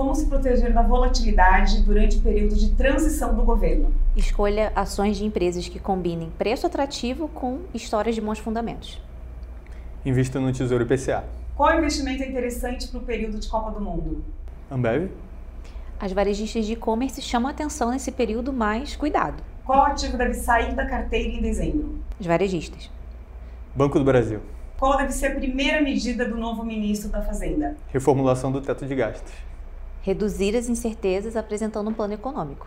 Como se proteger da volatilidade durante o período de transição do governo? Escolha ações de empresas que combinem preço atrativo com histórias de bons fundamentos. Invista no Tesouro IPCA. Qual investimento é interessante para o período de Copa do Mundo? Ambev. As varejistas de e-commerce chamam atenção nesse período, mas cuidado. Qual ativo deve sair da carteira em dezembro? As varejistas. Banco do Brasil. Qual deve ser a primeira medida do novo ministro da Fazenda? Reformulação do teto de gastos reduzir as incertezas apresentando um plano econômico.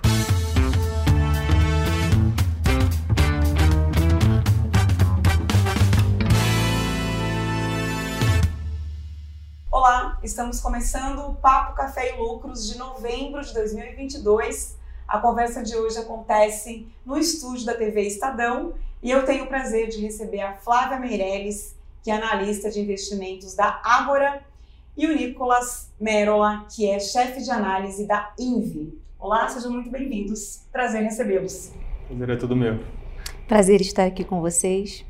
Olá, estamos começando o Papo Café e Lucros de novembro de 2022. A conversa de hoje acontece no estúdio da TV Estadão e eu tenho o prazer de receber a Flávia Meirelles, que é analista de investimentos da Ágora e o Nicolas Merola, que é chefe de análise da Invi. Olá, sejam muito bem-vindos. Prazer em recebê-los. Prazer é todo meu. Prazer estar aqui com vocês.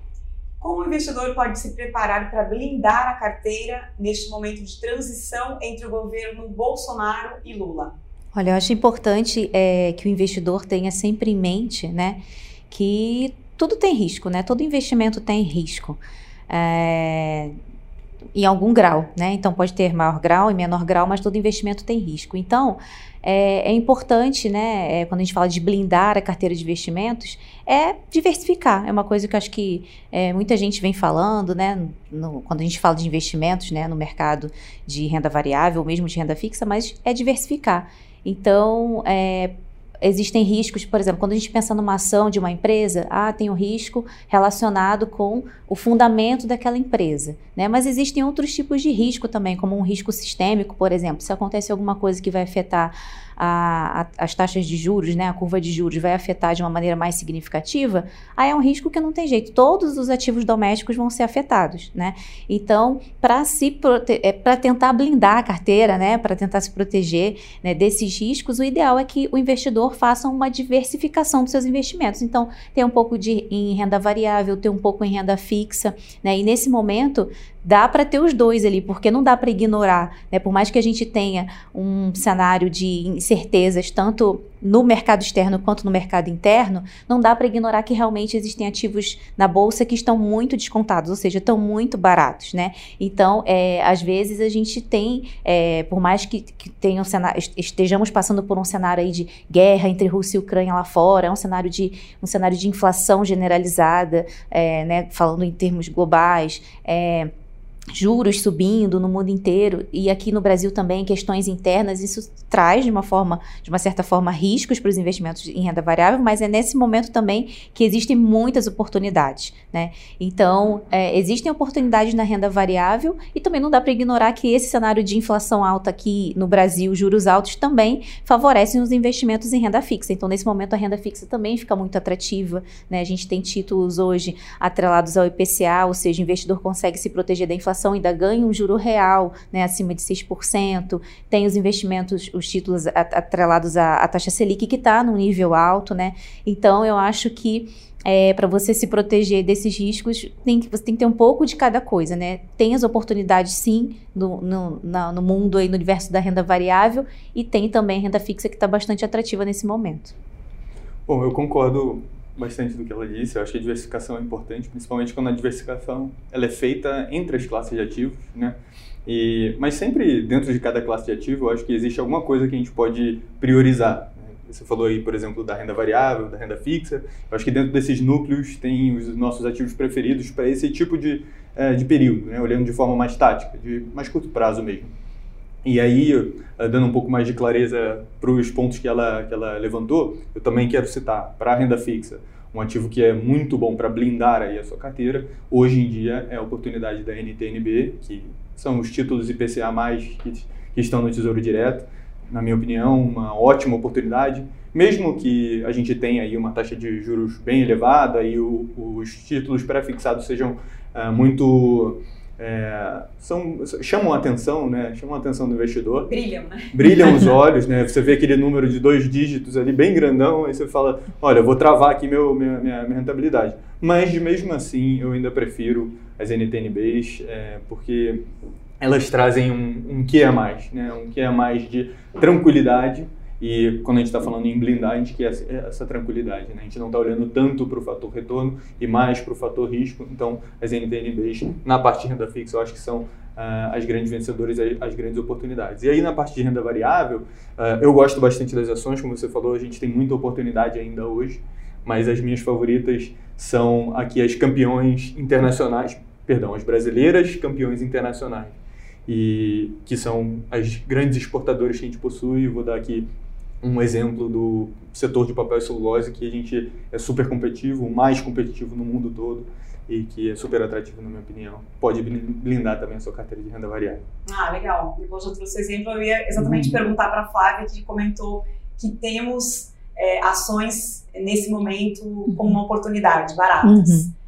Como o investidor pode se preparar para blindar a carteira neste momento de transição entre o governo Bolsonaro e Lula? Olha, eu acho importante é, que o investidor tenha sempre em mente, né, que tudo tem risco, né? Todo investimento tem risco. É, em algum grau, né? Então pode ter maior grau e menor grau, mas todo investimento tem risco. Então é, é importante, né? É, quando a gente fala de blindar a carteira de investimentos, é diversificar. É uma coisa que eu acho que é, muita gente vem falando, né? No, quando a gente fala de investimentos, né? No mercado de renda variável, ou mesmo de renda fixa, mas é diversificar. Então, é, existem riscos, por exemplo, quando a gente pensa numa ação de uma empresa, ah, tem um risco relacionado com o fundamento daquela empresa, né? Mas existem outros tipos de risco também, como um risco sistêmico, por exemplo, se acontece alguma coisa que vai afetar a, a, as taxas de juros, né, a curva de juros vai afetar de uma maneira mais significativa, aí é um risco que não tem jeito. Todos os ativos domésticos vão ser afetados, né? Então, para se é, para tentar blindar a carteira, né, para tentar se proteger né, desses riscos, o ideal é que o investidor faça uma diversificação dos seus investimentos. Então, ter um pouco de em renda variável, ter um pouco em renda fixa, né? E nesse momento dá para ter os dois ali, porque não dá para ignorar, né? Por mais que a gente tenha um cenário de incertezas tanto no mercado externo quanto no mercado interno, não dá para ignorar que realmente existem ativos na bolsa que estão muito descontados, ou seja, estão muito baratos, né? Então, é, às vezes a gente tem, é, por mais que, que tenha um cenário, estejamos passando por um cenário aí de guerra entre Rússia e Ucrânia lá fora, é um cenário de um cenário de inflação generalizada, é, né? Falando em termos globais. É, juros subindo no mundo inteiro e aqui no Brasil também questões internas, isso traz de uma forma, de uma certa forma, riscos para os investimentos em renda variável, mas é nesse momento também que existem muitas oportunidades, né? Então, é, existem oportunidades na renda variável e também não dá para ignorar que esse cenário de inflação alta aqui no Brasil, juros altos, também favorecem os investimentos em renda fixa. Então, nesse momento, a renda fixa também fica muito atrativa, né? A gente tem títulos hoje atrelados ao IPCA, ou seja, o investidor consegue se proteger da inflação inflação ainda ganha um juro real, né, acima de 6%, tem os investimentos, os títulos atrelados à, à taxa Selic, que está num nível alto, né? Então, eu acho que é, para você se proteger desses riscos, tem que, você tem que ter um pouco de cada coisa, né? Tem as oportunidades, sim, no, no, na, no mundo e no universo da renda variável, e tem também a renda fixa que está bastante atrativa nesse momento. Bom, eu concordo bastante do que ela disse. Eu acho que a diversificação é importante, principalmente quando a diversificação ela é feita entre as classes de ativos, né? E, mas sempre dentro de cada classe de ativo, eu acho que existe alguma coisa que a gente pode priorizar. Né? Você falou aí, por exemplo, da renda variável, da renda fixa. Eu acho que dentro desses núcleos tem os nossos ativos preferidos para esse tipo de, é, de período, né? olhando de forma mais tática, de mais curto prazo mesmo. E aí, eh, dando um pouco mais de clareza para os pontos que ela, que ela levantou, eu também quero citar para a renda fixa um ativo que é muito bom para blindar aí a sua carteira. Hoje em dia é a oportunidade da NTNB, que são os títulos IPCA+, que, que estão no Tesouro Direto. Na minha opinião, uma ótima oportunidade, mesmo que a gente tenha aí uma taxa de juros bem elevada e o, os títulos pré-fixados sejam uh, muito é, são, chamam a atenção, né? Chamam a atenção do investidor. Brilham, né? Brilham os olhos, né? Você vê aquele número de dois dígitos ali bem grandão, aí você fala, olha, vou travar aqui meu, minha, minha, minha rentabilidade. Mas mesmo assim, eu ainda prefiro as NTNBs, é, porque elas trazem um, um que a mais, né? um que a mais de tranquilidade e quando a gente está falando em blindar, a gente quer essa tranquilidade, né? A gente não está olhando tanto para o fator retorno e mais para o fator risco. Então, as NTNBs, na parte de renda fixa, eu acho que são uh, as grandes vencedoras, as grandes oportunidades. E aí, na parte de renda variável, uh, eu gosto bastante das ações, como você falou, a gente tem muita oportunidade ainda hoje, mas as minhas favoritas são aqui as campeões internacionais, perdão, as brasileiras campeões internacionais e que são as grandes exportadoras que a gente possui. Vou dar aqui um exemplo do setor de papel e celulose que a gente é super competitivo, o mais competitivo no mundo todo e que é super atrativo na minha opinião. Pode blindar também a sua carteira de renda variável. Ah, legal. Depois eu trouxe exemplo, eu ia exatamente uhum. perguntar para a Flávia que comentou que temos é, ações nesse momento como uma oportunidade, baratas. Uhum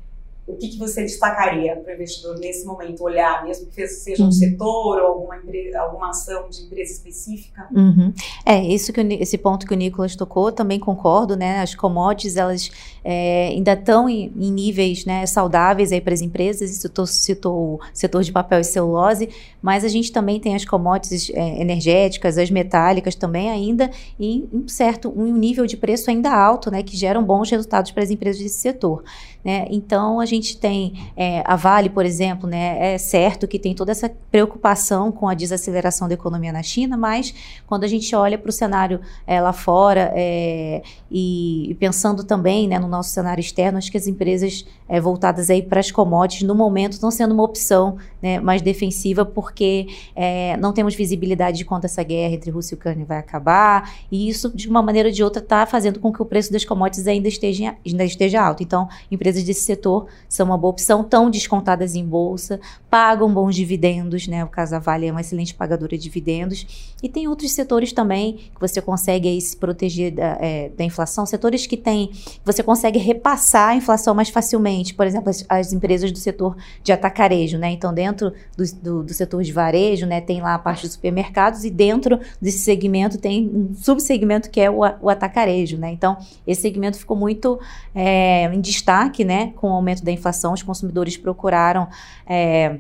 o que, que você destacaria para o investidor nesse momento olhar, mesmo que seja um uhum. setor ou alguma, empresa, alguma ação de empresa específica? Uhum. É, isso que, esse ponto que o Nicolas tocou, também concordo, né? As commodities, elas é, ainda estão em, em, níveis né, saudáveis para as empresas, isso citou, citou o setor de papel e celulose, mas a gente também tem as commodities é, energéticas, as metálicas também ainda em um certo um nível de preço ainda alto, né? Que geram bons resultados para as empresas desse setor. Né? Então, a gente tem é, a Vale, por exemplo, né? é certo que tem toda essa preocupação com a desaceleração da economia na China, mas quando a gente olha para o cenário é, lá fora é, e, pensando também né, no nosso cenário externo, acho que as empresas é, voltadas aí para as commodities, no momento, estão sendo uma opção né, mais defensiva, porque é, não temos visibilidade de quando essa guerra entre Rússia e Ucrânia vai acabar, e isso, de uma maneira ou de outra, está fazendo com que o preço das commodities ainda esteja, ainda esteja alto. Então, empresas desse setor são uma boa opção, estão descontadas em bolsa, pagam bons dividendos, né? O caso da Vale é uma excelente pagadora de dividendos. E tem outros setores também que você consegue aí se proteger da, é, da inflação, setores que tem, você consegue repassar a inflação mais facilmente, por exemplo, as, as empresas do setor de atacarejo, né? Então, dentro do, do, do, setor de varejo, né, tem lá a parte dos supermercados e dentro desse segmento tem um subsegmento que é o, o atacarejo, né? Então, esse segmento ficou muito é, em destaque, né, com o aumento da inflação, os consumidores procuraram é,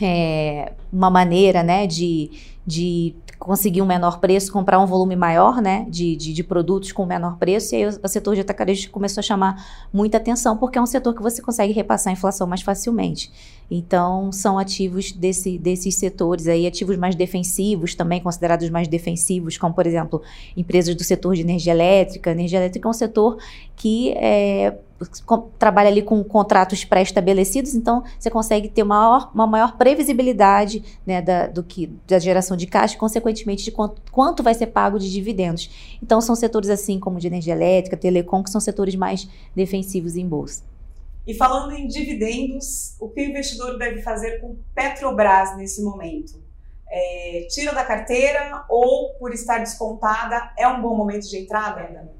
é, uma maneira né, de, de conseguir um menor preço, comprar um volume maior né, de, de, de produtos com menor preço, e aí o, o setor de atacarejo começou a chamar muita atenção, porque é um setor que você consegue repassar a inflação mais facilmente. Então, são ativos desse, desses setores aí, ativos mais defensivos, também considerados mais defensivos, como, por exemplo, empresas do setor de energia elétrica. Energia elétrica é um setor que é, trabalha ali com contratos pré-estabelecidos, então você consegue ter uma maior, uma maior previsibilidade né, da, do que, da geração de caixa, consequentemente de quanto, quanto vai ser pago de dividendos. Então, são setores assim como de energia elétrica, telecom, que são setores mais defensivos em bolsa. E falando em dividendos, o que o investidor deve fazer com Petrobras nesse momento? É, tira da carteira ou, por estar descontada, é um bom momento de entrada ainda?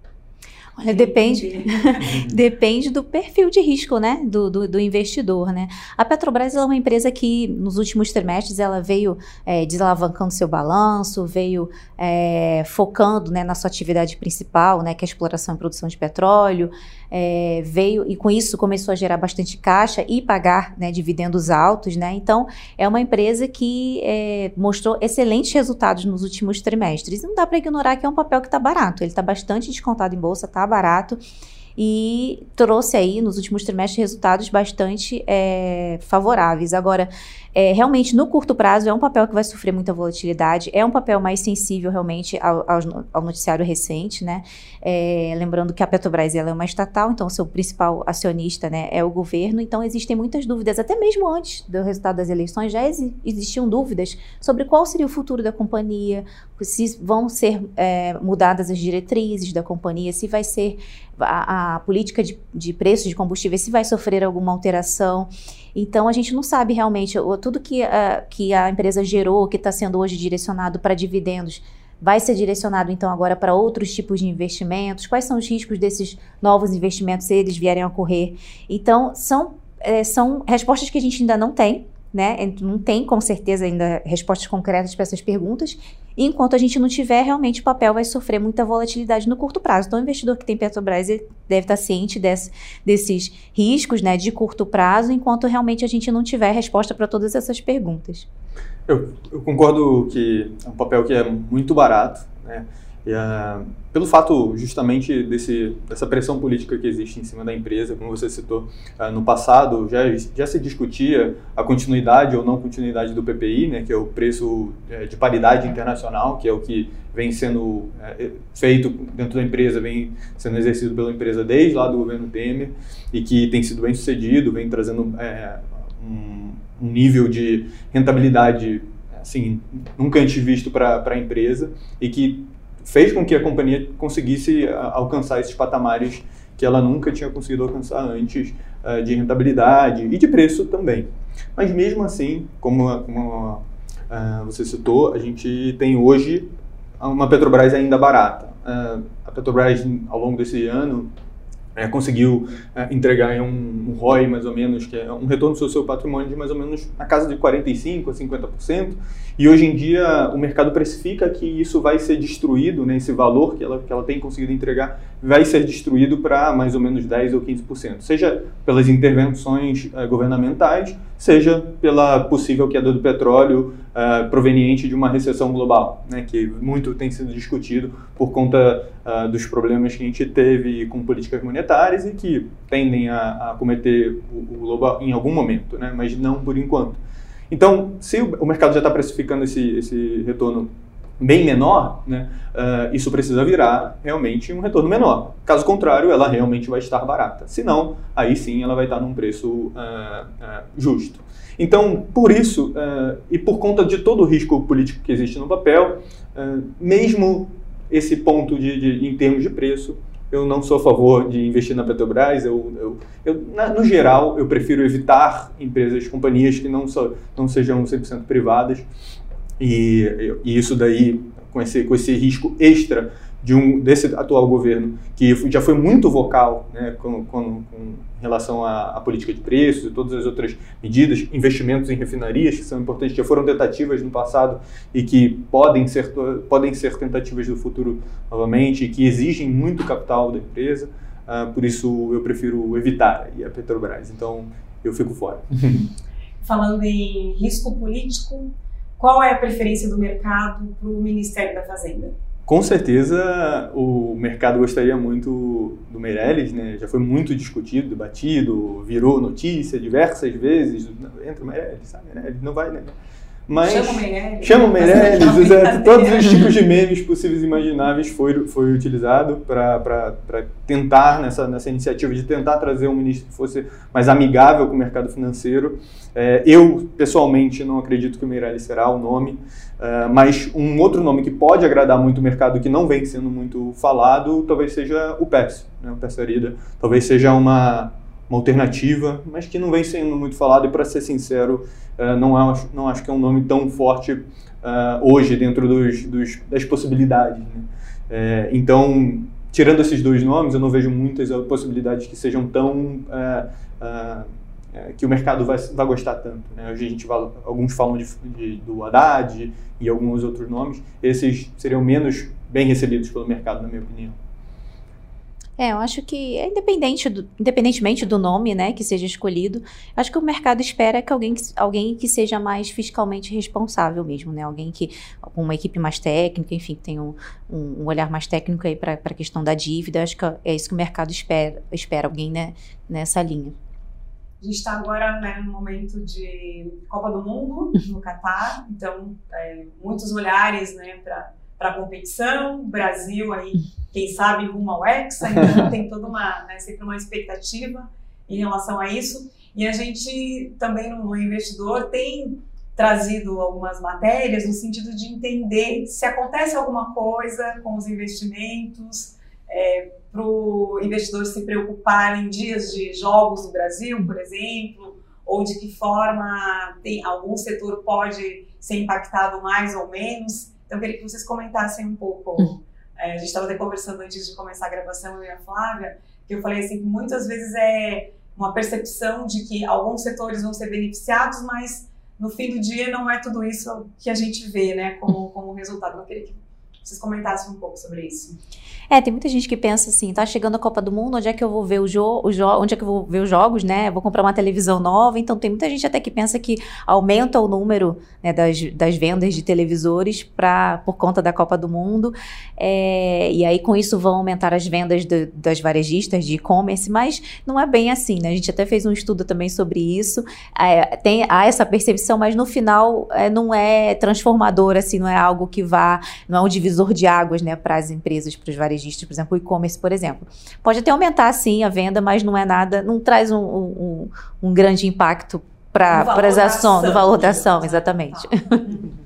Olha, depende, depende do perfil de risco, né, do, do, do, investidor, né. A Petrobras é uma empresa que nos últimos trimestres ela veio é, desalavancando seu balanço, veio é, focando, né, na sua atividade principal, né, que é a exploração e produção de petróleo, é, veio e com isso começou a gerar bastante caixa e pagar, né, dividendos altos, né. Então é uma empresa que é, mostrou excelentes resultados nos últimos trimestres. Não dá para ignorar que é um papel que está barato, ele está bastante descontado em bolsa, está barato e trouxe aí nos últimos trimestres resultados bastante é, favoráveis. Agora, é, realmente, no curto prazo, é um papel que vai sofrer muita volatilidade, é um papel mais sensível realmente ao, ao noticiário recente, né? É, lembrando que a Petrobras ela é uma estatal, então o seu principal acionista né, é o governo, então existem muitas dúvidas, até mesmo antes do resultado das eleições, já existiam dúvidas sobre qual seria o futuro da companhia, se vão ser é, mudadas as diretrizes da companhia, se vai ser a, a política de, de preços de combustível, se vai sofrer alguma alteração. Então a gente não sabe realmente tudo que, uh, que a empresa gerou, que está sendo hoje direcionado para dividendos, vai ser direcionado então agora para outros tipos de investimentos? Quais são os riscos desses novos investimentos se eles vierem a ocorrer? Então são, é, são respostas que a gente ainda não tem. Né? Não tem com certeza ainda respostas concretas para essas perguntas. E enquanto a gente não tiver, realmente o papel vai sofrer muita volatilidade no curto prazo. Então, o investidor que tem Petrobras deve estar ciente desse, desses riscos né, de curto prazo, enquanto realmente a gente não tiver resposta para todas essas perguntas. Eu, eu, concordo que é um papel que é muito barato, né? Uh, pelo fato justamente desse, dessa pressão política que existe em cima da empresa, como você citou, uh, no passado já, já se discutia a continuidade ou não continuidade do PPI, né, que é o preço uh, de paridade internacional, que é o que vem sendo é, feito dentro da empresa, vem sendo exercido pela empresa desde lá do governo Temer e que tem sido bem sucedido, vem trazendo é, um, um nível de rentabilidade assim nunca antes visto para a empresa e que fez com que a companhia conseguisse alcançar esses patamares que ela nunca tinha conseguido alcançar antes uh, de rentabilidade e de preço também. Mas mesmo assim, como, como uh, você citou, a gente tem hoje uma Petrobras ainda barata. Uh, a Petrobras, ao longo desse ano, é, conseguiu é, entregar um, um ROI mais ou menos, que é um retorno sobre o seu patrimônio de mais ou menos na casa de 45% a 50%, e hoje em dia o mercado precifica que isso vai ser destruído, né, esse valor que ela, que ela tem conseguido entregar vai ser destruído para mais ou menos 10% ou 15%, seja pelas intervenções uh, governamentais, seja pela possível queda do petróleo uh, proveniente de uma recessão global, né, que muito tem sido discutido por conta uh, dos problemas que a gente teve com políticas monetárias e que tendem a, a cometer o, o global em algum momento, né, mas não por enquanto. Então, se o mercado já está precificando esse, esse retorno bem menor, né, uh, isso precisa virar realmente um retorno menor. Caso contrário, ela realmente vai estar barata. Se não, aí sim ela vai estar num preço uh, uh, justo. Então, por isso, e por conta de todo o risco político que existe no papel, mesmo esse ponto de, de, em termos de preço, eu não sou a favor de investir na Petrobras. Eu, eu, eu na, no geral, eu prefiro evitar empresas, companhias que não, so, não sejam 100% privadas. E, e, isso daí, com esse, com esse risco extra de um, desse atual governo, que já foi muito vocal né, com, com, com relação à, à, política de preços e todas as outras medidas, investimentos em refinarias, que são importantes, já foram tentativas no passado e que podem ser, podem ser tentativas do futuro novamente, e que exigem muito capital da empresa. Uh, por isso, eu prefiro evitar a Petrobras. Então, eu fico fora. Falando em risco político, qual é a preferência do mercado para o Ministério da Fazenda? Com certeza o mercado gostaria muito do Meirelles, né? Já foi muito discutido, debatido, virou notícia diversas vezes. Entra o Meirelles, sabe? Meirelles não vai, né? Mas chama o Meirelles. Chama o Meirelles, exato. Todos os tipos de memes possíveis e imagináveis foi, foi utilizado para tentar, nessa, nessa iniciativa de tentar trazer um ministro que fosse mais amigável com o mercado financeiro. É, eu, pessoalmente, não acredito que o Meirelles será o nome, é, mas um outro nome que pode agradar muito o mercado, que não vem sendo muito falado, talvez seja o PES, né, o PES Arida. Talvez seja uma, uma alternativa, mas que não vem sendo muito falado, e para ser sincero, uh, não, acho, não acho que é um nome tão forte uh, hoje dentro dos, dos das possibilidades. Né? É, então, tirando esses dois nomes, eu não vejo muitas possibilidades que sejam tão. que o mercado vai, vai gostar tanto. Né? Hoje a gente fala, alguns falam de, de, do Haddad e alguns outros nomes, esses seriam menos bem recebidos pelo mercado, na minha opinião. É, eu acho que é independente do, independentemente do nome, né, que seja escolhido, acho que o mercado espera que alguém, alguém que seja mais fiscalmente responsável mesmo, né, alguém que com uma equipe mais técnica, enfim, que tenha um, um, olhar mais técnico aí para a questão da dívida. Acho que é isso que o mercado espera, espera alguém né, nessa linha. A gente está agora né, no momento de Copa do Mundo no Catar, então é, muitos olhares né, para a competição, Brasil aí quem sabe rumo ao Hexa, então tem toda uma, né, sempre uma expectativa em relação a isso. E a gente também no, investidor tem trazido algumas matérias no sentido de entender se acontece alguma coisa com os investimentos, é, para o investidor se preocupar em dias de jogos no Brasil, por exemplo, ou de que forma tem, algum setor pode ser impactado mais ou menos. Então, eu queria que vocês comentassem um pouco hum. É, a gente estava até conversando antes de começar a gravação, eu e a Flávia, que eu falei assim que muitas vezes é uma percepção de que alguns setores vão ser beneficiados, mas no fim do dia não é tudo isso que a gente vê, né, como, como resultado. Eu queria que vocês comentassem um pouco sobre isso. É, tem muita gente que pensa assim, tá chegando a Copa do Mundo, onde é que eu vou ver o jogo, onde é que eu vou ver os jogos, né? Vou comprar uma televisão nova. Então tem muita gente até que pensa que aumenta o número né, das, das vendas de televisores pra, por conta da Copa do Mundo. É, e aí com isso vão aumentar as vendas das varejistas de e-commerce, mas não é bem assim, né? A gente até fez um estudo também sobre isso. É, tem, há essa percepção, mas no final é, não é transformador, assim, não é algo que vá, não é um divisor de águas, né, para as empresas, para os varejistas por exemplo, o e-commerce, por exemplo. Pode até aumentar, sim, a venda, mas não é nada, não traz um, um, um grande impacto para as ações, no valor da ação, exatamente.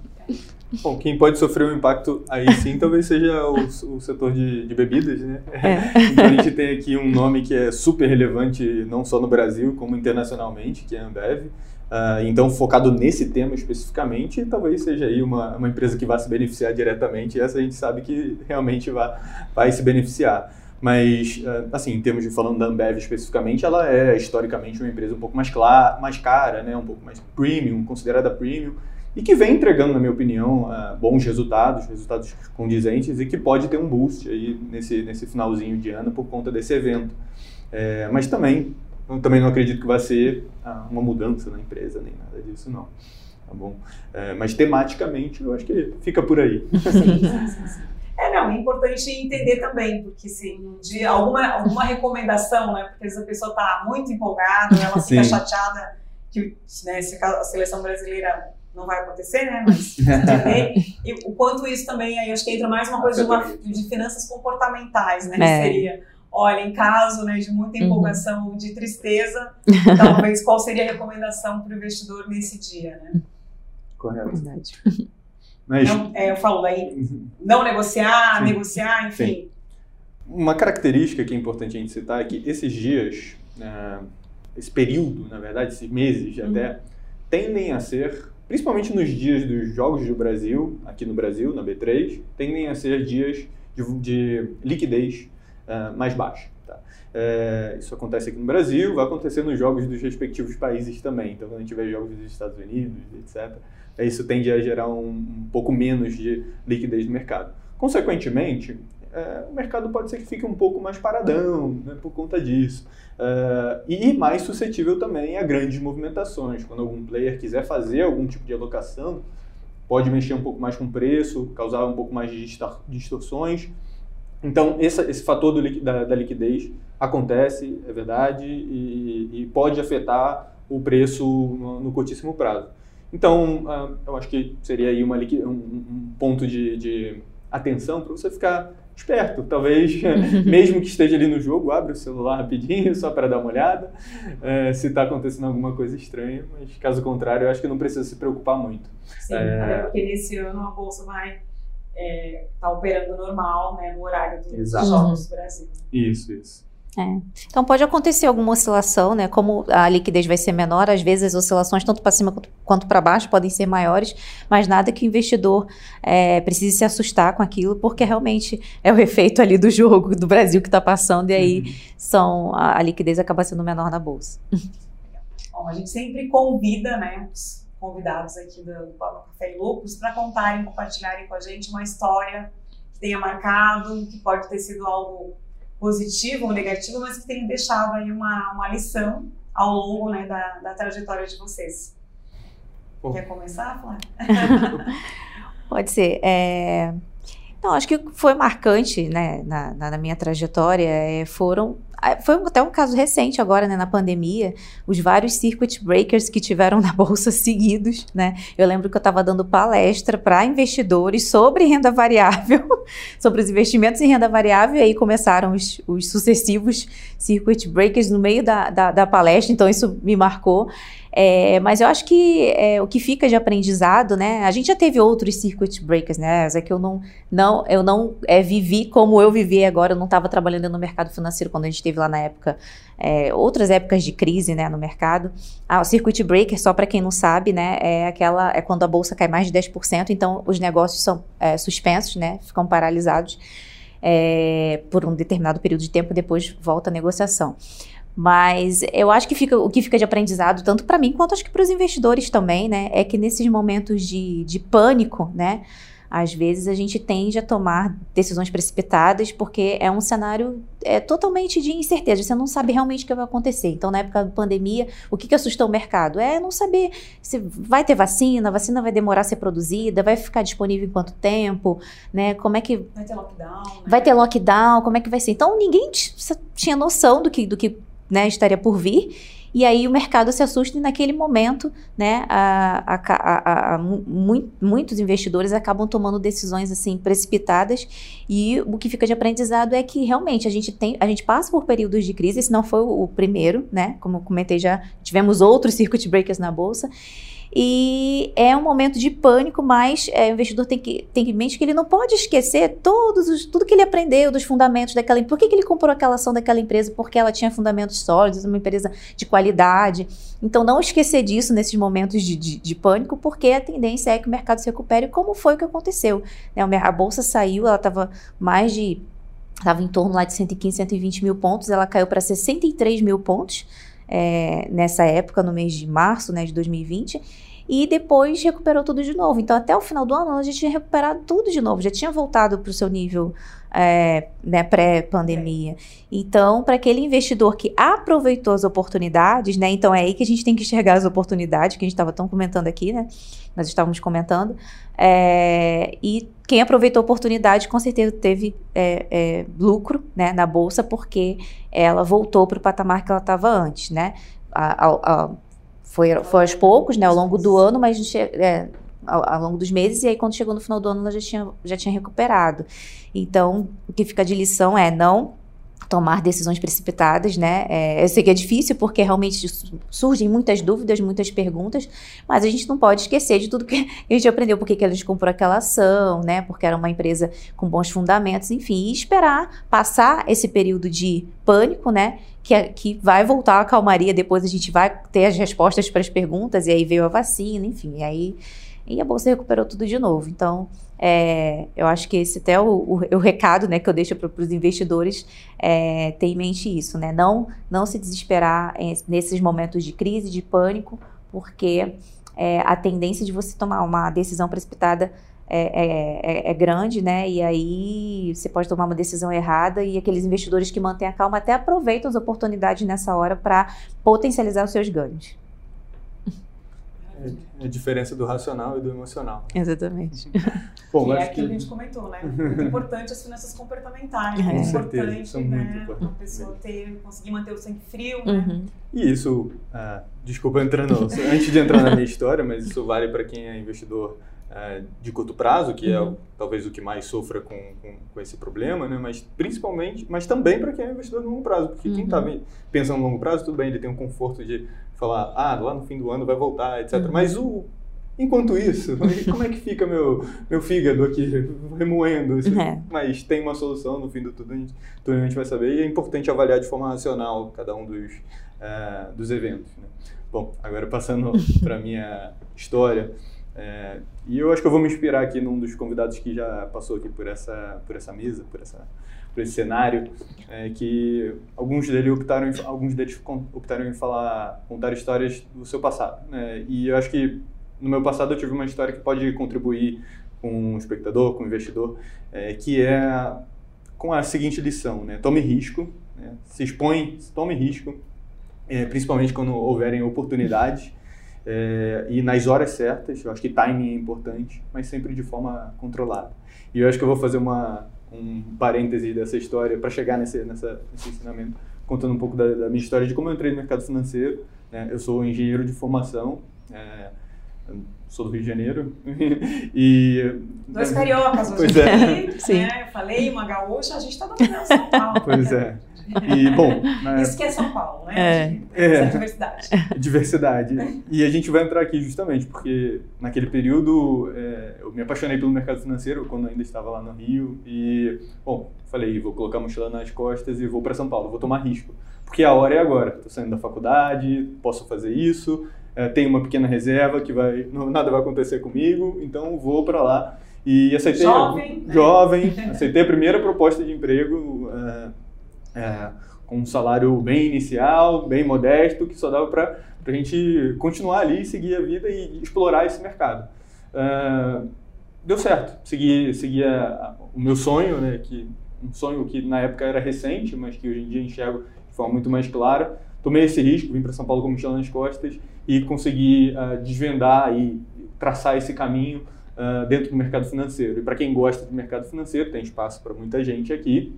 Bom, quem pode sofrer um impacto aí sim talvez seja o, o setor de, de, bebidas, né? É. Então a gente tem aqui um nome que é super relevante não só no Brasil como internacionalmente, que é a Ambev. Uh, então, focado nesse tema especificamente, talvez seja aí uma, uma empresa que vai se beneficiar diretamente, essa a gente sabe que realmente vai, vai se beneficiar. Mas, uh, assim, em termos de falando da Ambev especificamente, ela é historicamente uma empresa um pouco mais, clara, mais cara, né, um pouco mais premium, considerada premium, e que vem entregando, na minha opinião, uh, bons resultados, resultados condizentes, e que pode ter um boost aí nesse, nesse finalzinho de ano por conta desse evento. É, mas também eu também não acredito que vai ser ah, uma mudança na empresa, nem nada disso, não. Tá bom? É, mas tematicamente, eu acho que fica por aí. Sim, sim, sim. É, não, é importante entender também, porque se um dia alguma, alguma recomendação, né? Porque vezes a pessoa está muito empolgada, ela fica Sim. chateada que né, se a seleção brasileira não vai acontecer, né? Mas entender. e o quanto isso também, aí acho que entra mais uma coisa de, uma, de finanças comportamentais, né? É. Que seria olha, em caso né, de muita uhum. empolgação, uhum. de tristeza, talvez qual seria a recomendação para o investidor nesse dia, né? Correto. Verdade. Mas, não, é, eu falo daí, uhum. não negociar, Sim. negociar, enfim. Sim. Uma característica que é importante a gente citar é que esses dias, né, esse período, na verdade, esses meses uhum. até, tendem a ser, principalmente nos dias dos Jogos do Brasil, aqui no Brasil, na B3, tendem a ser dias de, de liquidez uh, mais baixa. Tá? Uh, isso acontece aqui no Brasil, vai acontecer nos jogos dos respectivos países também. Então, quando a gente vê jogos dos Estados Unidos, etc., isso tende a gerar um, um pouco menos de liquidez no mercado. Consequentemente, uh, o mercado pode ser que fique um pouco mais paradão né, por conta disso. Uh, e mais suscetível também a grandes movimentações. Quando algum player quiser fazer algum tipo de alocação, pode mexer um pouco mais com o preço, causar um pouco mais de distorções. Então, esse, esse fator do, da, da, liquidez acontece, é verdade, e, e pode afetar o preço no, no curtíssimo prazo. Então, uh, eu acho que seria aí uma, um, um ponto de, de atenção para você ficar esperto. Talvez, mesmo que esteja ali no jogo, abre o celular rapidinho só para dar uma olhada, uh, se está acontecendo alguma coisa estranha. Mas, caso contrário, eu acho que não precisa se preocupar muito. Sim, é... porque nesse ano a Bolsa vai é, tá operando normal, né, no horário do, dos Jogos do Brasil. Isso, isso. É. Então pode acontecer alguma oscilação, né? Como a liquidez vai ser menor, às vezes as oscilações tanto para cima quanto para baixo podem ser maiores, mas nada que o investidor é, precise se assustar com aquilo, porque realmente é o efeito ali do jogo do Brasil que está passando e aí uhum. são a, a, liquidez acaba sendo menor na bolsa. Bom, a gente sempre convida, né? Os convidados aqui do, do Café e Loucos para contarem, compartilharem com a gente uma história que tenha marcado, que pode ter sido algo positivo ou negativo, mas que tenha deixado aí uma, uma lição ao longo né, da, da trajetória de vocês. Bom. Quer começar, Flávia? Pode ser. É... Não, acho que foi marcante né, na, na, minha trajetória é, foram foi até um caso recente agora, né, na pandemia, os vários circuit breakers que tiveram na bolsa seguidos, né? Eu lembro que eu estava dando palestra para investidores sobre renda variável, sobre os investimentos em renda variável, e aí começaram os, os sucessivos circuit breakers no meio da, da, da palestra, então isso me marcou. É, mas eu acho que é, o que fica de aprendizado, né? A gente já teve outros circuit breakers, né? É que eu não, não, eu não é, vivi como eu vivi agora. Eu não estava trabalhando no mercado financeiro quando a gente teve lá na época, é, outras épocas de crise, né, no mercado. Ah, o circuit breaker, só para quem não sabe, né, é aquela é quando a bolsa cai mais de 10%, então os negócios são é, suspensos, né? Ficam paralisados. É, por um determinado período de tempo, depois volta a negociação. Mas eu acho que fica, o que fica de aprendizado, tanto para mim quanto acho que para os investidores também, né? É que nesses momentos de, de pânico, né? às vezes a gente tende a tomar decisões precipitadas porque é um cenário é, totalmente de incerteza, você não sabe realmente o que vai acontecer. Então, na época da pandemia, o que, que assustou o mercado? É não saber se vai ter vacina, a vacina vai demorar a ser produzida, vai ficar disponível em quanto tempo, né? Como é que. Vai ter lockdown. Né? Vai ter lockdown, como é que vai ser? Então, ninguém tinha noção do que, do que né, estaria por vir. E aí o mercado se assusta e naquele momento, né, a, a, a, muitos investidores acabam tomando decisões assim precipitadas. E o que fica de aprendizado é que realmente a gente tem, a gente passa por períodos de crise, esse não foi o, o primeiro, né, como eu comentei já, tivemos outros circuit breakers na bolsa, e é um momento de pânico, mas é, o investidor tem que ter em mente que ele não pode esquecer todos os, tudo que ele aprendeu dos fundamentos daquela empresa. Por que, que ele comprou aquela ação daquela empresa? Porque ela tinha fundamentos sólidos, uma empresa de qualidade. Então, não esquecer disso nesses momentos de, de, de pânico, porque a tendência é que o mercado se recupere, como foi o que aconteceu. Né? A bolsa saiu, ela estava mais de. Estava em torno lá de 115, 120 mil pontos, ela caiu para 63 mil pontos é, nessa época, no mês de março né, de 2020, e depois recuperou tudo de novo. Então, até o final do ano, ela já tinha recuperado tudo de novo, já tinha voltado para o seu nível é, né, pré-pandemia. Então, para aquele investidor que aproveitou as oportunidades, né? Então, é aí que a gente tem que enxergar as oportunidades, que a gente estava tão comentando aqui, né? Nós estávamos comentando. É, e quem aproveitou a oportunidade, com certeza teve é, é lucro né, na bolsa, porque ela voltou para o patamar que ela estava antes, né? A, a, a, foi, foi aos poucos, né, ao longo do ano, mas é, ao, ao, longo dos meses, e aí quando chegou no final do ano ela já tinha, já tinha recuperado. Então, o que fica de lição é não tomar decisões precipitadas, né? É, eu sei que é difícil porque realmente surgem muitas dúvidas, muitas perguntas, mas a gente não pode esquecer de tudo que a gente aprendeu, por que a gente comprou aquela ação, né? Porque era uma empresa com bons fundamentos, enfim, e esperar passar esse período de pânico, né? Que, é, que vai voltar a calmaria, depois a gente vai ter as respostas para as perguntas, e aí veio a vacina, enfim, e aí e a bolsa recuperou tudo de novo. Então, é, eu acho que esse até é o, o, o recado né, que eu deixo para os investidores é, ter em mente isso, né? Não, não se desesperar em, nesses momentos de crise, de pânico, porque é, a tendência de você tomar uma decisão precipitada é, é, é, é, grande, né? E aí você pode tomar uma decisão errada e aqueles investidores que mantêm a calma até aproveitam as oportunidades nessa hora para potencializar os seus ganhos. É a diferença do racional e do emocional. Exatamente. Bom, é aquilo que... a gente comentou, né? Muito importante as finanças comportamentais. É. Com muito certeza, importante, são né? muito importantes. A pessoa ter, conseguir manter o sangue frio, Uhum. né? E isso, ah, desculpa entrando, antes de entrar na minha história, mas isso vale para quem é investidor ah, de curto prazo, que é Uhum. talvez o que mais sofra com, com, com esse problema, né? Mas principalmente, mas também para quem é investidor de longo prazo, porque quem Uhum. está pensando no longo prazo, tudo bem, ele tem um conforto de falar, ah, lá no fim do ano vai voltar, etc. Uhum. Mas o Enquanto isso, como é que fica meu, meu fígado aqui remoendo? isso? É. Mas tem uma solução no fim do tudo, a gente, tudo a gente vai saber. E é importante avaliar de forma racional cada um dos, eh, dos eventos. né? Bom, agora passando para minha história. eh, e eu acho que eu vou me inspirar aqui num dos convidados que já passou aqui por essa, por essa mesa, por, essa, por esse cenário, é, que alguns deles optaram, em, alguns deles optaram em falar, contar histórias do seu passado. né? E eu acho que no meu passado eu tive uma história que pode contribuir com o espectador, com o investidor, é, que é com a seguinte lição, né? Tome risco, né? se expõe, tome risco, é, principalmente quando houverem oportunidades é, e nas horas certas. Eu acho que timing é importante, mas sempre de forma controlada. E eu acho que eu vou fazer uma um parêntese dessa história para chegar nesse, nessa, nesse ensinamento, contando um pouco da, da minha história de como eu entrei no mercado financeiro. né? Eu sou engenheiro de formação. é, sou do Rio de Janeiro e Dois cariocas hoje Pois é. aqui, Sim. né? Eu falei, uma gaúcha, a gente tá dominando São Paulo. Pois né? é. E, bom, né, Isso que é São Paulo, né? É. É. Essa diversidade. diversidade. E a gente vai entrar aqui justamente porque naquele período é, eu me apaixonei pelo mercado financeiro quando ainda estava lá no Rio e, bom, falei, vou colocar a mochila nas costas e vou para São Paulo, vou tomar risco. Porque a hora é agora. Estou saindo da faculdade, posso fazer isso, é, tenho uma pequena reserva que vai, não, nada vai acontecer comigo, então vou para lá. E aceitei. Jovem, né? Jovem, aceitei a primeira proposta de emprego. é, é, com um salário bem inicial, bem modesto, que só dava para a gente continuar ali, seguir a vida e explorar esse mercado. Uh, deu certo, segui, segui a, o meu sonho, né, que, um sonho que na época era recente, mas que hoje em dia enxergo de forma muito mais clara. Tomei esse risco, vim para São Paulo com mochila nas costas e consegui uh, desvendar e traçar esse caminho uh, dentro do mercado financeiro. E para quem gosta do mercado financeiro, tem espaço para muita gente aqui,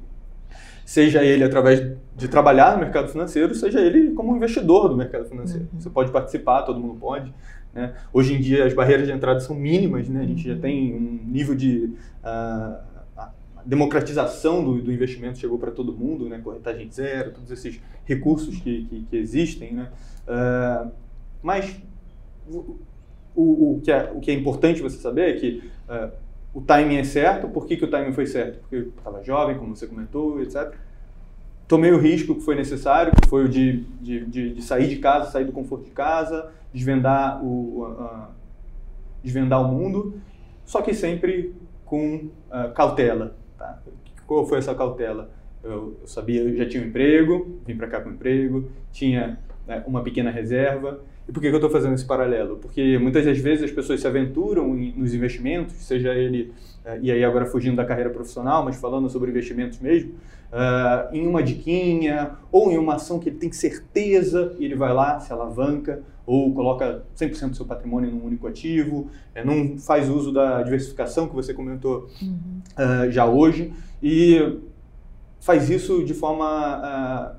seja ele através de trabalhar no mercado financeiro, seja ele como investidor do mercado financeiro. Uhum. Você pode participar, todo mundo pode. Né? Hoje em dia as barreiras de entrada são mínimas, né? a gente já tem um nível de uh, democratização do, do, investimento chegou para todo mundo, né? corretagem zero, todos esses recursos que, que, que existem. Né? Uh, mas o, o, que é, o que é importante você saber é que uh, o timing é certo. Por que, que o timing foi certo? Porque eu estava jovem, como você comentou, etc. Tomei o risco que foi necessário, que foi o de, de, de, de sair de casa, sair do conforto de casa, desvendar o, uh, desvendar o mundo, só que sempre com uh, cautela. Tá? Qual foi essa cautela? Eu, eu, sabia, eu já tinha um emprego, vim para cá com um emprego, tinha né, uma pequena reserva. E por que, que eu estou fazendo esse paralelo? Porque muitas das vezes as pessoas se aventuram em, nos investimentos, seja ele, uh, e aí agora fugindo da carreira profissional, mas falando sobre investimentos mesmo, uh, em uma diquinha ou em uma ação que ele tem certeza e ele vai lá, se alavanca ou coloca 100% do seu patrimônio num único ativo, é, não faz uso da diversificação que você comentou uhum. uh, já hoje e faz isso de forma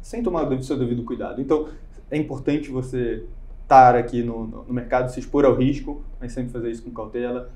sem tomar o seu devido cuidado. Então, é importante você estar aqui no, no, mercado, se expor ao risco, mas sempre fazer isso com cautela.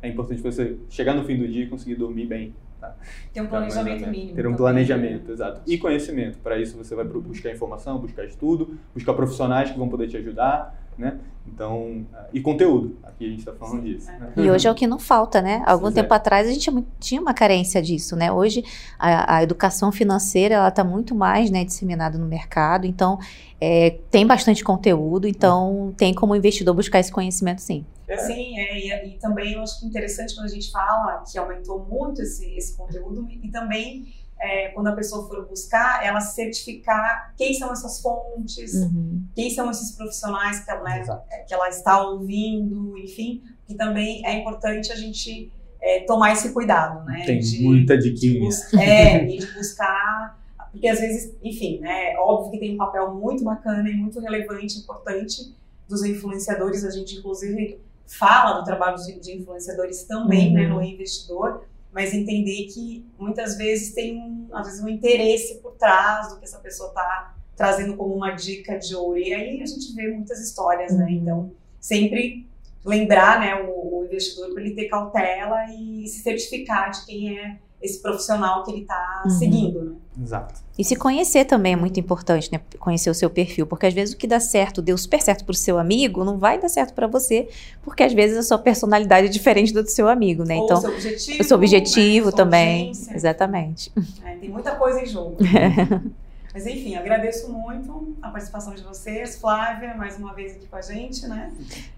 É importante você chegar no fim do dia e conseguir dormir bem. Tá? Ter um então, planejamento então, mínimo. Ter um planejamento, exato. E conhecimento. Para isso você vai buscar informação, buscar estudo, buscar profissionais que vão poder te ajudar né? Então, e conteúdo, aqui a gente está falando Sim, disso. É. Né? E hoje é o que não falta, né? Algum tempo é. atrás a gente tinha uma carência disso, né? Hoje a, a educação financeira ela está muito mais né, disseminada no mercado, então é, tem bastante conteúdo, então tem como investidor buscar esse conhecimento sim. É. Sim, é, e, e, também eu acho que interessante quando a gente fala que aumentou muito esse, esse conteúdo e também é, quando a pessoa for buscar, ela certificar quem são essas fontes, uhum. quem são esses profissionais que ela, né, que ela está ouvindo, enfim, que também é importante a gente é, tomar esse cuidado, né? Tem de, muita diquinha. De é, e de buscar, porque às vezes, enfim, né, óbvio que tem um papel muito bacana e muito relevante, importante dos influenciadores, a gente inclusive fala do trabalho de, de influenciadores também, né, uhum. né, no investidor, mas entender que muitas vezes tem um, às vezes um interesse por trás do que essa pessoa está trazendo como uma dica de ouro. E aí a gente vê muitas histórias, né? Uhum. Então, sempre lembrar né, o, o investidor para ele ter cautela e se certificar de quem é esse profissional que ele está uhum. seguindo, né? Exato. E se conhecer também é muito importante, né? Conhecer o seu perfil, porque às vezes o que dá certo, deu super certo para o seu amigo, não vai dar certo para você, porque às vezes a sua personalidade é diferente do, do seu amigo, né? Ou então, o seu objetivo, o seu objetivo né? também, exatamente. É, tem muita coisa em jogo. Mas enfim, agradeço muito a participação de vocês, Flávia, mais uma vez aqui com a gente, né?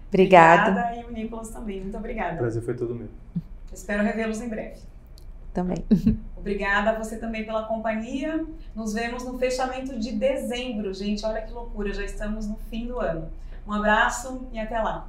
Obrigada. Obrigada e o Nicolas também. Muito obrigada. O prazer foi todo meu. Espero revê-los em breve também. Obrigada a você também pela companhia. Nos vemos no fechamento de dezembro, gente. Olha que loucura, já estamos no fim do ano. Um abraço e até lá.